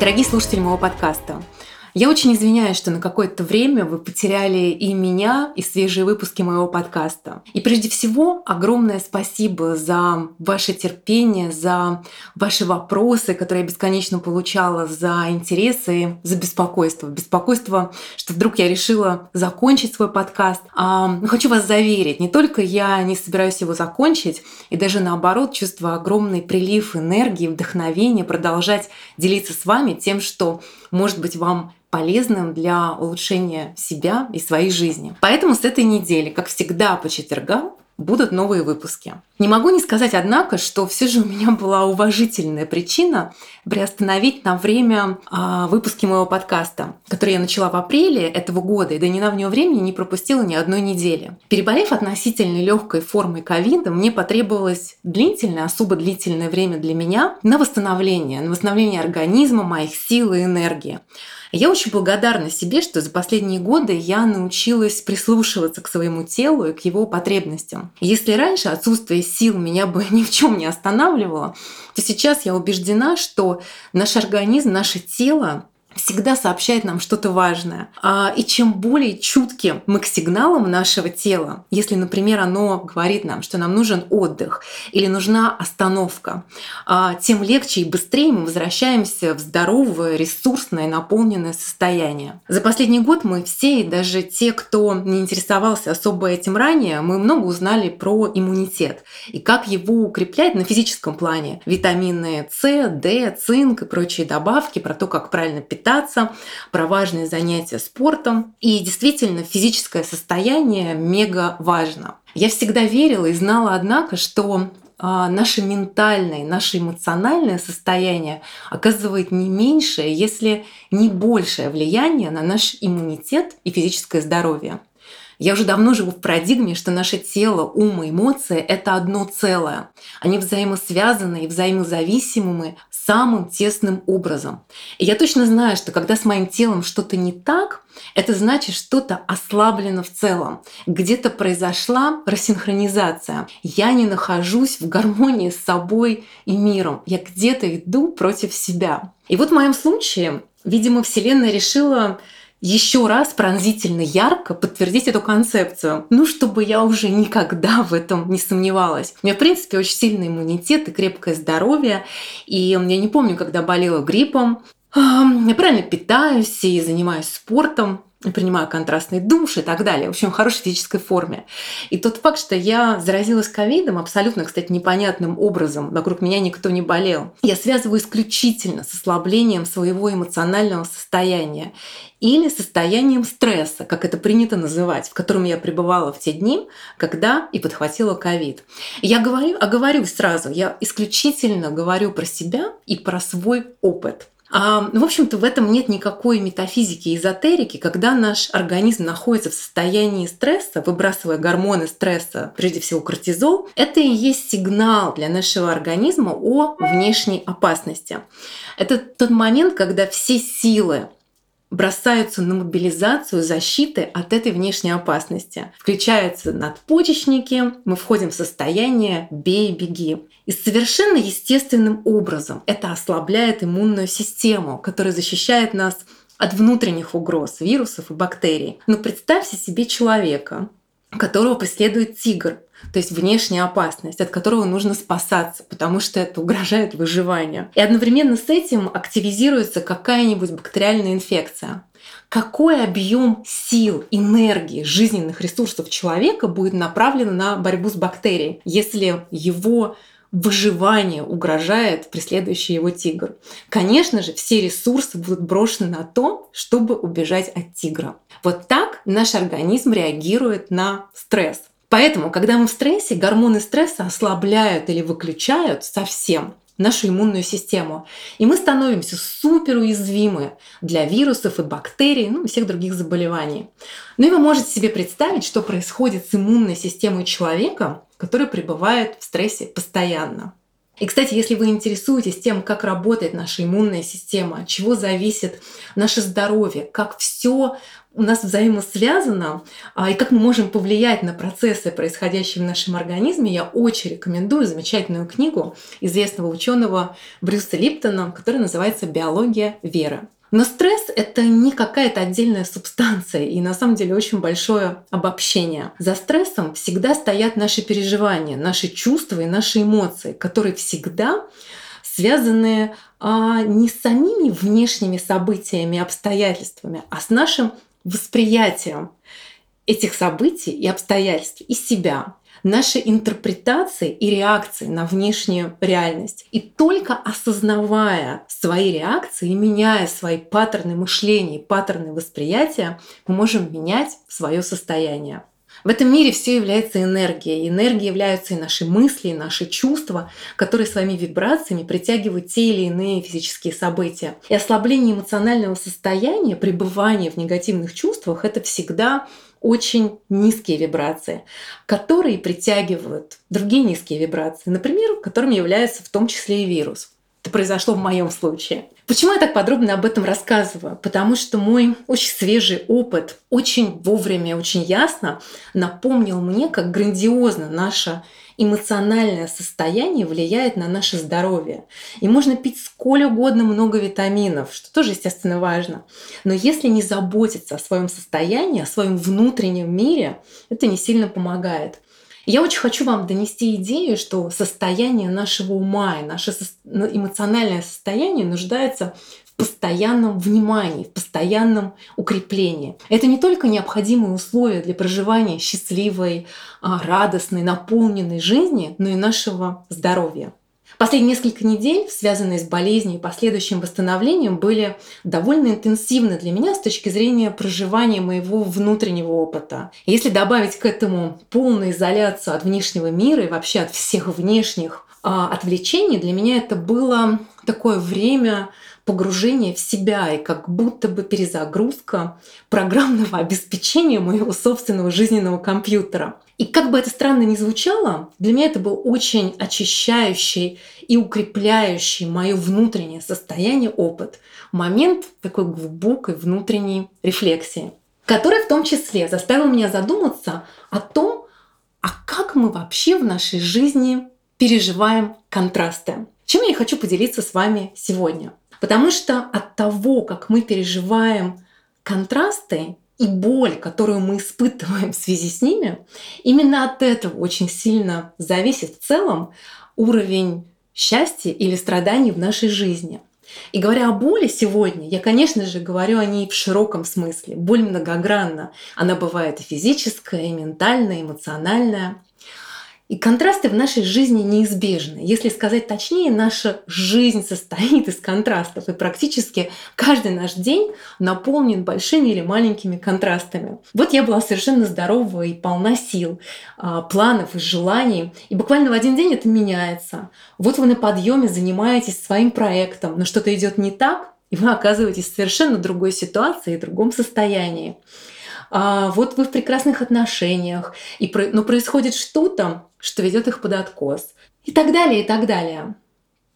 Дорогие слушатели моего подкаста, я очень извиняюсь, что на какое-то время вы потеряли и меня, и свежие выпуски моего подкаста. И прежде всего, огромное спасибо за ваше терпение, за ваши вопросы, которые я бесконечно получала, за интересы, за беспокойство. Беспокойство, что вдруг я решила закончить свой подкаст. А, хочу вас заверить, не только я не собираюсь его закончить, и даже наоборот чувствую огромный прилив энергии, вдохновения продолжать делиться с вами тем, что может быть вам полезным для улучшения себя и своей жизни. Поэтому с этой недели, как всегда по четвергам, будут новые выпуски. Не могу не сказать, однако, что все же у меня была уважительная причина приостановить на время а, выпуски моего подкаста, который я начала в апреле этого года и до недавнего времени не пропустила ни одной недели. Переболев относительно легкой формой ковида, мне потребовалось длительное, особо длительное время для меня на восстановление, на восстановление организма, моих сил и энергии. Я очень благодарна себе, что за последние годы я научилась прислушиваться к своему телу и к его потребностям. Если раньше отсутствие сил меня бы ни в чем не останавливало, то сейчас я убеждена, что наш организм, наше тело всегда сообщает нам что-то важное. А, и чем более чутки мы к сигналам нашего тела, если, например, оно говорит нам, что нам нужен отдых или нужна остановка, а, тем легче и быстрее мы возвращаемся в здоровое, ресурсное, наполненное состояние. За последний год мы все, и даже те, кто не интересовался особо этим ранее, мы много узнали про иммунитет и как его укреплять на физическом плане. Витамины С, D, цинк и прочие добавки, про то, как правильно питаться питаться, про важные занятия спортом. И действительно, физическое состояние мега важно. Я всегда верила и знала, однако, что а, наше ментальное, наше эмоциональное состояние оказывает не меньшее, если не большее влияние на наш иммунитет и физическое здоровье. Я уже давно живу в парадигме, что наше тело, ум и эмоции — это одно целое. Они взаимосвязаны и взаимозависимы самым тесным образом. И я точно знаю, что когда с моим телом что-то не так, это значит, что-то ослаблено в целом. Где-то произошла рассинхронизация. Я не нахожусь в гармонии с собой и миром. Я где-то иду против себя. И вот в моем случае, видимо, Вселенная решила еще раз пронзительно ярко подтвердить эту концепцию. Ну, чтобы я уже никогда в этом не сомневалась. У меня, в принципе, очень сильный иммунитет и крепкое здоровье. И я не помню, когда болела гриппом. Я правильно питаюсь и занимаюсь спортом принимаю контрастный душ и так далее. В общем, в хорошей физической форме. И тот факт, что я заразилась ковидом абсолютно, кстати, непонятным образом, вокруг меня никто не болел, я связываю исключительно с ослаблением своего эмоционального состояния или состоянием стресса, как это принято называть, в котором я пребывала в те дни, когда и подхватила ковид. Я говорю, оговорюсь сразу, я исключительно говорю про себя и про свой опыт – а, в общем-то, в этом нет никакой метафизики и эзотерики, когда наш организм находится в состоянии стресса, выбрасывая гормоны стресса, прежде всего кортизол, это и есть сигнал для нашего организма о внешней опасности. Это тот момент, когда все силы бросаются на мобилизацию защиты от этой внешней опасности. Включаются надпочечники, мы входим в состояние «бей-беги». И совершенно естественным образом это ослабляет иммунную систему, которая защищает нас от внутренних угроз, вирусов и бактерий. Но представьте себе человека, которого преследует тигр. то есть внешняя опасность, от которого нужно спасаться, потому что это угрожает выживанию. И одновременно с этим активизируется какая-нибудь бактериальная инфекция. Какой объем сил, энергии, жизненных ресурсов человека будет направлен на борьбу с бактерией, если его выживание угрожает преследующий его тигр. Конечно же, все ресурсы будут брошены на то, чтобы убежать от тигра. Вот так наш организм реагирует на стресс. Поэтому, когда мы в стрессе, гормоны стресса ослабляют или выключают совсем нашу иммунную систему. И мы становимся супер уязвимы для вирусов и бактерий, ну и всех других заболеваний. Ну и вы можете себе представить, что происходит с иммунной системой человека, который пребывает в стрессе постоянно. И, кстати, если вы интересуетесь тем, как работает наша иммунная система, от чего зависит наше здоровье, как все у нас взаимосвязано а, и как мы можем повлиять на процессы, происходящие в нашем организме, я очень рекомендую замечательную книгу известного ученого Брюса Липтона, которая называется «Биология веры». Но стресс — это не какая-то отдельная субстанция и на самом деле очень большое обобщение. За стрессом всегда стоят наши переживания, наши чувства и наши эмоции, которые всегда связаны а, не с самими внешними событиями обстоятельствами, а с нашим восприятием этих событий и обстоятельств и себя наши интерпретации и реакции на внешнюю реальность. И только осознавая свои реакции и меняя свои паттерны мышления, паттерны восприятия, мы можем менять свое состояние. В этом мире все является энергией. Энергией являются и наши мысли, и наши чувства, которые своими вибрациями притягивают те или иные физические события. И ослабление эмоционального состояния, пребывание в негативных чувствах — это всегда очень низкие вибрации, которые притягивают другие низкие вибрации, например, которыми является в том числе и вирус. Это произошло в моем случае. Почему я так подробно об этом рассказываю? Потому что мой очень свежий опыт очень вовремя, очень ясно напомнил мне, как грандиозно наша эмоциональное состояние влияет на наше здоровье. И можно пить сколь угодно много витаминов, что тоже, естественно, важно. Но если не заботиться о своем состоянии, о своем внутреннем мире, это не сильно помогает. Я очень хочу вам донести идею, что состояние нашего ума и наше ну, эмоциональное состояние нуждается постоянном внимании, в постоянном укреплении. Это не только необходимые условия для проживания счастливой, а, радостной, наполненной жизни, но и нашего здоровья. Последние несколько недель, связанные с болезнью и последующим восстановлением, были довольно интенсивны для меня с точки зрения проживания моего внутреннего опыта. Если добавить к этому полную изоляцию от внешнего мира и вообще от всех внешних а, отвлечений, для меня это было такое время погружение в себя и как будто бы перезагрузка программного обеспечения моего собственного жизненного компьютера. И как бы это странно ни звучало, для меня это был очень очищающий и укрепляющий мое внутреннее состояние опыт, момент такой глубокой внутренней рефлексии, который в том числе заставил меня задуматься о том, а как мы вообще в нашей жизни переживаем контрасты. Чем я и хочу поделиться с вами сегодня. Потому что от того, как мы переживаем контрасты и боль, которую мы испытываем в связи с ними, именно от этого очень сильно зависит в целом уровень счастья или страданий в нашей жизни. И говоря о боли сегодня, я, конечно же, говорю о ней в широком смысле. Боль многогранна. Она бывает и физическая, и ментальная, и эмоциональная. И контрасты в нашей жизни неизбежны. Если сказать точнее, наша жизнь состоит из контрастов, и практически каждый наш день наполнен большими или маленькими контрастами. Вот я была совершенно здорова и полна сил, а, планов и желаний, и буквально в один день это меняется. Вот вы на подъеме занимаетесь своим проектом, но что-то идет не так, и вы оказываетесь в совершенно другой ситуации и другом состоянии а вот вы в прекрасных отношениях, и, но происходит что-то, что ведет их под откос. И так далее, и так далее.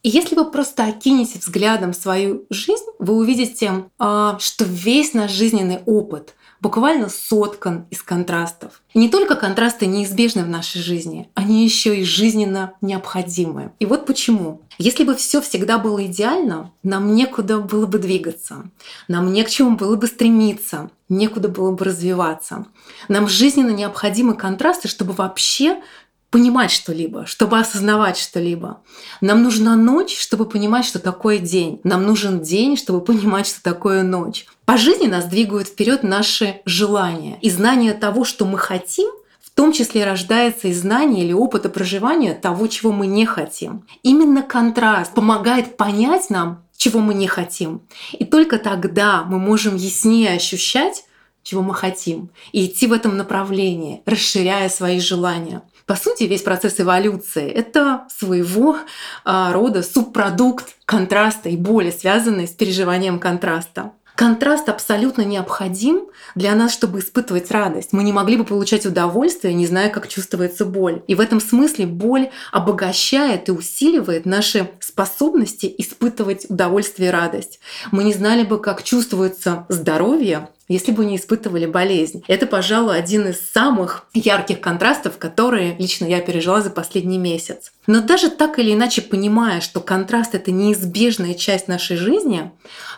И если вы просто окинете взглядом свою жизнь, вы увидите, а, что весь наш жизненный опыт буквально соткан из контрастов. И не только контрасты неизбежны в нашей жизни, они еще и жизненно необходимы. И вот почему. Если бы все всегда было идеально, нам некуда было бы двигаться, нам не к чему было бы стремиться, некуда было бы развиваться. Нам жизненно необходимы контрасты, чтобы вообще понимать что-либо, чтобы осознавать что-либо. Нам нужна ночь, чтобы понимать, что такое день. Нам нужен день, чтобы понимать, что такое ночь. По жизни нас двигают вперед наши желания. И знание того, что мы хотим, том числе рождается из знания или опыта проживания того, чего мы не хотим. Именно контраст помогает понять нам, чего мы не хотим. И только тогда мы можем яснее ощущать, чего мы хотим, и идти в этом направлении, расширяя свои желания. По сути, весь процесс эволюции — это своего а, рода субпродукт контраста и боли, связанный с переживанием контраста. Контраст абсолютно необходим для нас, чтобы испытывать радость. Мы не могли бы получать удовольствие, не зная, как чувствуется боль. И в этом смысле боль обогащает и усиливает наши способности испытывать удовольствие и радость. Мы не знали бы, как чувствуется здоровье, если бы не испытывали болезнь. Это, пожалуй, один из самых ярких контрастов, которые лично я пережила за последний месяц. Но даже так или иначе понимая, что контраст — это неизбежная часть нашей жизни,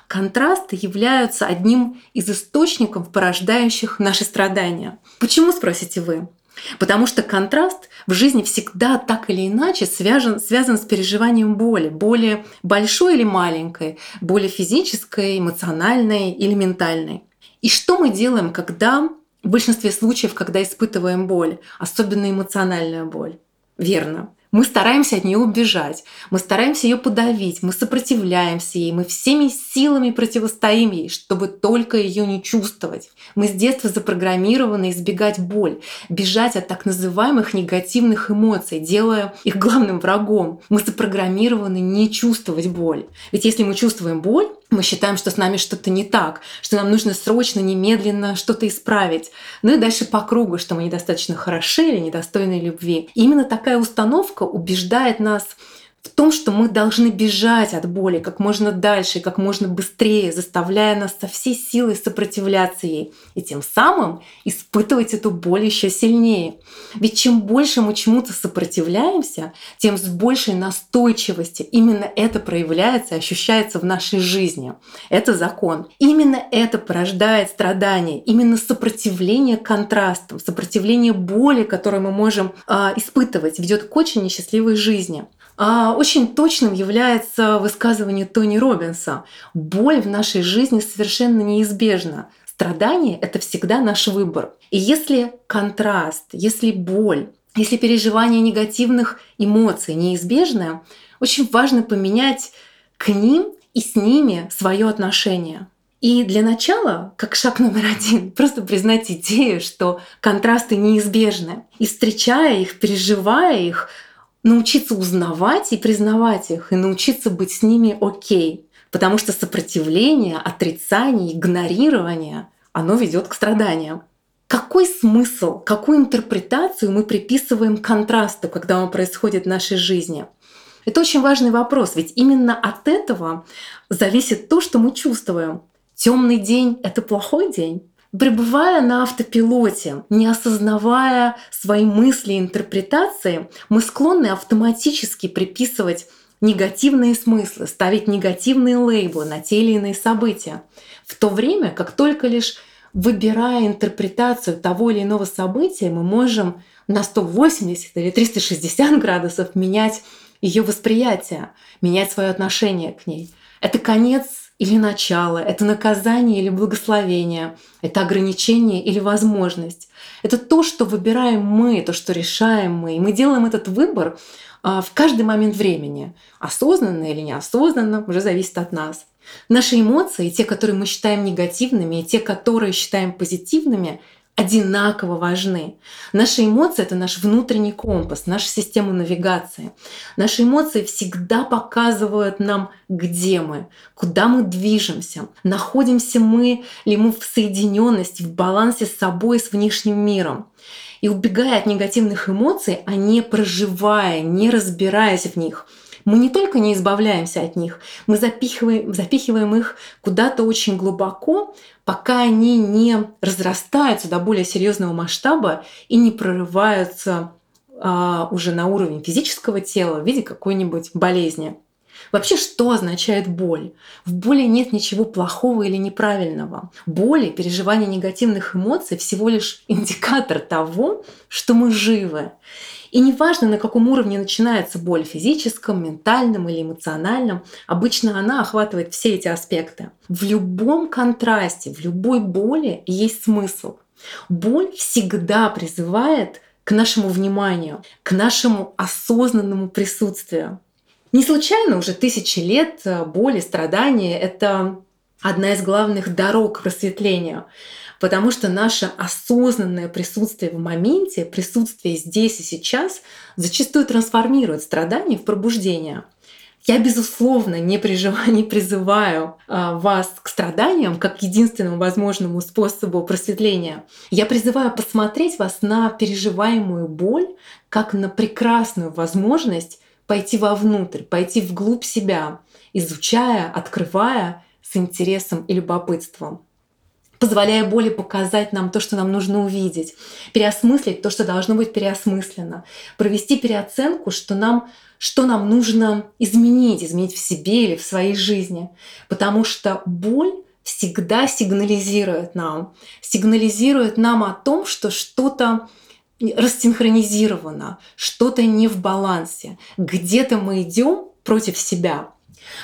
контрасты являются одним из источников, порождающих наши страдания. Почему, спросите вы? Потому что контраст в жизни всегда так или иначе связан, связан с переживанием боли. Боли большой или маленькой, боли физической, эмоциональной или ментальной. И что мы делаем, когда в большинстве случаев, когда испытываем боль, особенно эмоциональную боль? Верно. Мы стараемся от нее убежать, мы стараемся ее подавить, мы сопротивляемся ей, мы всеми силами противостоим ей, чтобы только ее не чувствовать. Мы с детства запрограммированы избегать боль, бежать от так называемых негативных эмоций, делая их главным врагом. Мы запрограммированы не чувствовать боль. Ведь если мы чувствуем боль, мы считаем, что с нами что-то не так, что нам нужно срочно, немедленно что-то исправить. Ну и дальше по кругу, что мы недостаточно хороши или недостойны любви. И именно такая установка убеждает нас в том, что мы должны бежать от боли как можно дальше, как можно быстрее, заставляя нас со всей силой сопротивляться ей и тем самым испытывать эту боль еще сильнее. Ведь чем больше мы чему-то сопротивляемся, тем с большей настойчивостью именно это проявляется, ощущается в нашей жизни. Это закон. Именно это порождает страдания, именно сопротивление контрастам, сопротивление боли, которое мы можем э, испытывать, ведет к очень несчастливой жизни. А, очень точным является высказывание Тони Робинса. Боль в нашей жизни совершенно неизбежна. Страдание — это всегда наш выбор. И если контраст, если боль, если переживание негативных эмоций неизбежное, очень важно поменять к ним и с ними свое отношение. И для начала, как шаг номер один, просто признать идею, что контрасты неизбежны. И встречая их, переживая их, научиться узнавать и признавать их, и научиться быть с ними окей. Потому что сопротивление, отрицание, игнорирование, оно ведет к страданиям. Какой смысл, какую интерпретацию мы приписываем контрасту, когда он происходит в нашей жизни? Это очень важный вопрос, ведь именно от этого зависит то, что мы чувствуем. Темный день — это плохой день, Пребывая на автопилоте, не осознавая свои мысли и интерпретации, мы склонны автоматически приписывать негативные смыслы, ставить негативные лейблы на те или иные события. В то время как только лишь выбирая интерпретацию того или иного события, мы можем на 180 или 360 градусов менять ее восприятие, менять свое отношение к ней. Это конец или начало, это наказание или благословение, это ограничение или возможность. Это то, что выбираем мы, то, что решаем мы. И мы делаем этот выбор а, в каждый момент времени. Осознанно или неосознанно, уже зависит от нас. Наши эмоции, те, которые мы считаем негативными, и те, которые считаем позитивными, одинаково важны. Наши эмоции — это наш внутренний компас, наша система навигации. Наши эмоции всегда показывают нам, где мы, куда мы движемся, находимся мы ли мы в соединенности, в балансе с собой, с внешним миром. И убегая от негативных эмоций, а не проживая, не разбираясь в них — мы не только не избавляемся от них, мы запихиваем, запихиваем их куда-то очень глубоко, пока они не разрастаются до более серьезного масштаба и не прорываются а, уже на уровень физического тела в виде какой-нибудь болезни. Вообще, что означает боль? В боли нет ничего плохого или неправильного. Боли, переживание негативных эмоций всего лишь индикатор того, что мы живы. И неважно, на каком уровне начинается боль, физическом, ментальном или эмоциональном, обычно она охватывает все эти аспекты. В любом контрасте, в любой боли есть смысл. Боль всегда призывает к нашему вниманию, к нашему осознанному присутствию. Не случайно уже тысячи лет э, боли, страдания — это одна из главных дорог к просветлению, потому что наше осознанное присутствие в моменте, присутствие здесь и сейчас зачастую трансформирует страдания в пробуждение. Я, безусловно, не, приживаю, не призываю а, вас к страданиям как к единственному возможному способу просветления. Я призываю посмотреть вас на переживаемую боль как на прекрасную возможность пойти вовнутрь, пойти вглубь себя, изучая, открывая с интересом и любопытством позволяя боли показать нам то, что нам нужно увидеть, переосмыслить то, что должно быть переосмысленно, провести переоценку, что нам, что нам нужно изменить, изменить в себе или в своей жизни. Потому что боль всегда сигнализирует нам, сигнализирует нам о том, что что-то рассинхронизировано, что-то не в балансе, где-то мы идем против себя.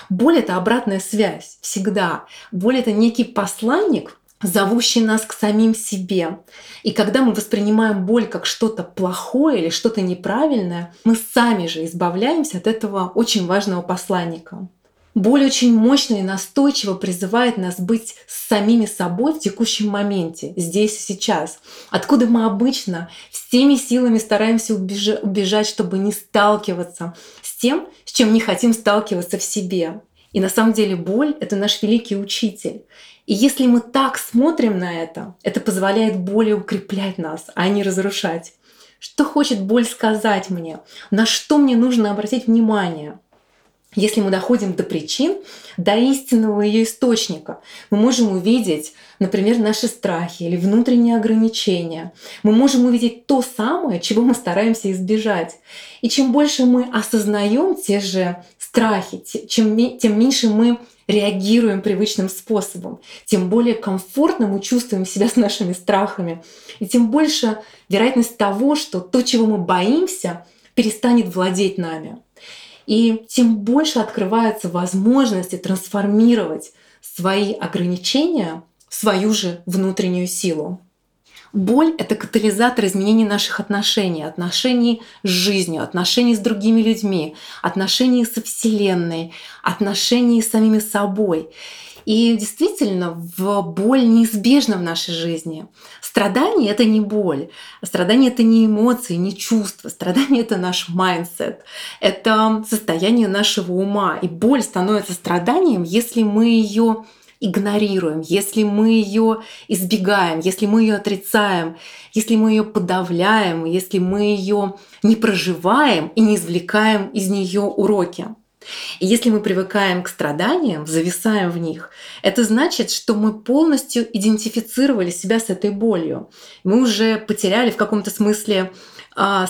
Боль — это обратная связь всегда. Боль — это некий посланник, зовущий нас к самим себе. И когда мы воспринимаем боль как что-то плохое или что-то неправильное, мы сами же избавляемся от этого очень важного посланника. Боль очень мощно и настойчиво призывает нас быть самими собой в текущем моменте, здесь и сейчас. Откуда мы обычно всеми силами стараемся убежать, чтобы не сталкиваться с тем, с чем не хотим сталкиваться в себе. И на самом деле боль — это наш великий учитель. И если мы так смотрим на это, это позволяет более укреплять нас, а не разрушать. Что хочет боль сказать мне? На что мне нужно обратить внимание? Если мы доходим до причин, до истинного ее источника, мы можем увидеть, например, наши страхи или внутренние ограничения. Мы можем увидеть то самое, чего мы стараемся избежать. И чем больше мы осознаем те же страхи, чем, тем меньше мы реагируем привычным способом, тем более комфортно мы чувствуем себя с нашими страхами, и тем больше вероятность того, что то, чего мы боимся, перестанет владеть нами. И тем больше открываются возможности трансформировать свои ограничения в свою же внутреннюю силу. Боль — это катализатор изменений наших отношений, отношений с жизнью, отношений с другими людьми, отношений со Вселенной, отношений с самими собой. И действительно, в боль неизбежна в нашей жизни. Страдание — это не боль. Страдание — это не эмоции, не чувства. Страдание — это наш mindset. Это состояние нашего ума. И боль становится страданием, если мы ее игнорируем, если мы ее избегаем, если мы ее отрицаем, если мы ее подавляем, если мы ее не проживаем и не извлекаем из нее уроки. И если мы привыкаем к страданиям, зависаем в них, это значит, что мы полностью идентифицировали себя с этой болью. Мы уже потеряли в каком-то смысле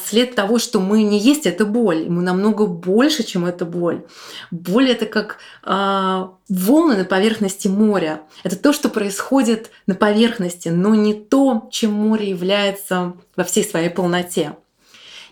след того, что мы не есть эта боль, мы намного больше, чем эта боль. Боль это как а, волны на поверхности моря. Это то, что происходит на поверхности, но не то, чем море является во всей своей полноте.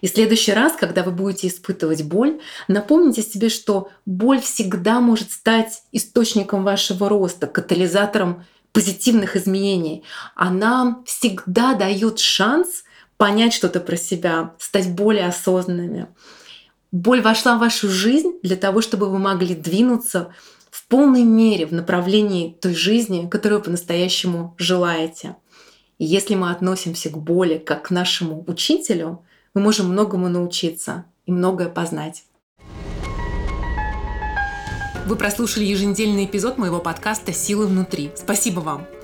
И в следующий раз, когда вы будете испытывать боль, напомните себе, что боль всегда может стать источником вашего роста, катализатором позитивных изменений. Она всегда дает шанс понять что-то про себя, стать более осознанными. Боль вошла в вашу жизнь для того, чтобы вы могли двинуться в полной мере в направлении той жизни, которую вы по-настоящему желаете. И если мы относимся к боли как к нашему учителю, мы можем многому научиться и многое познать. Вы прослушали еженедельный эпизод моего подкаста «Силы внутри». Спасибо вам!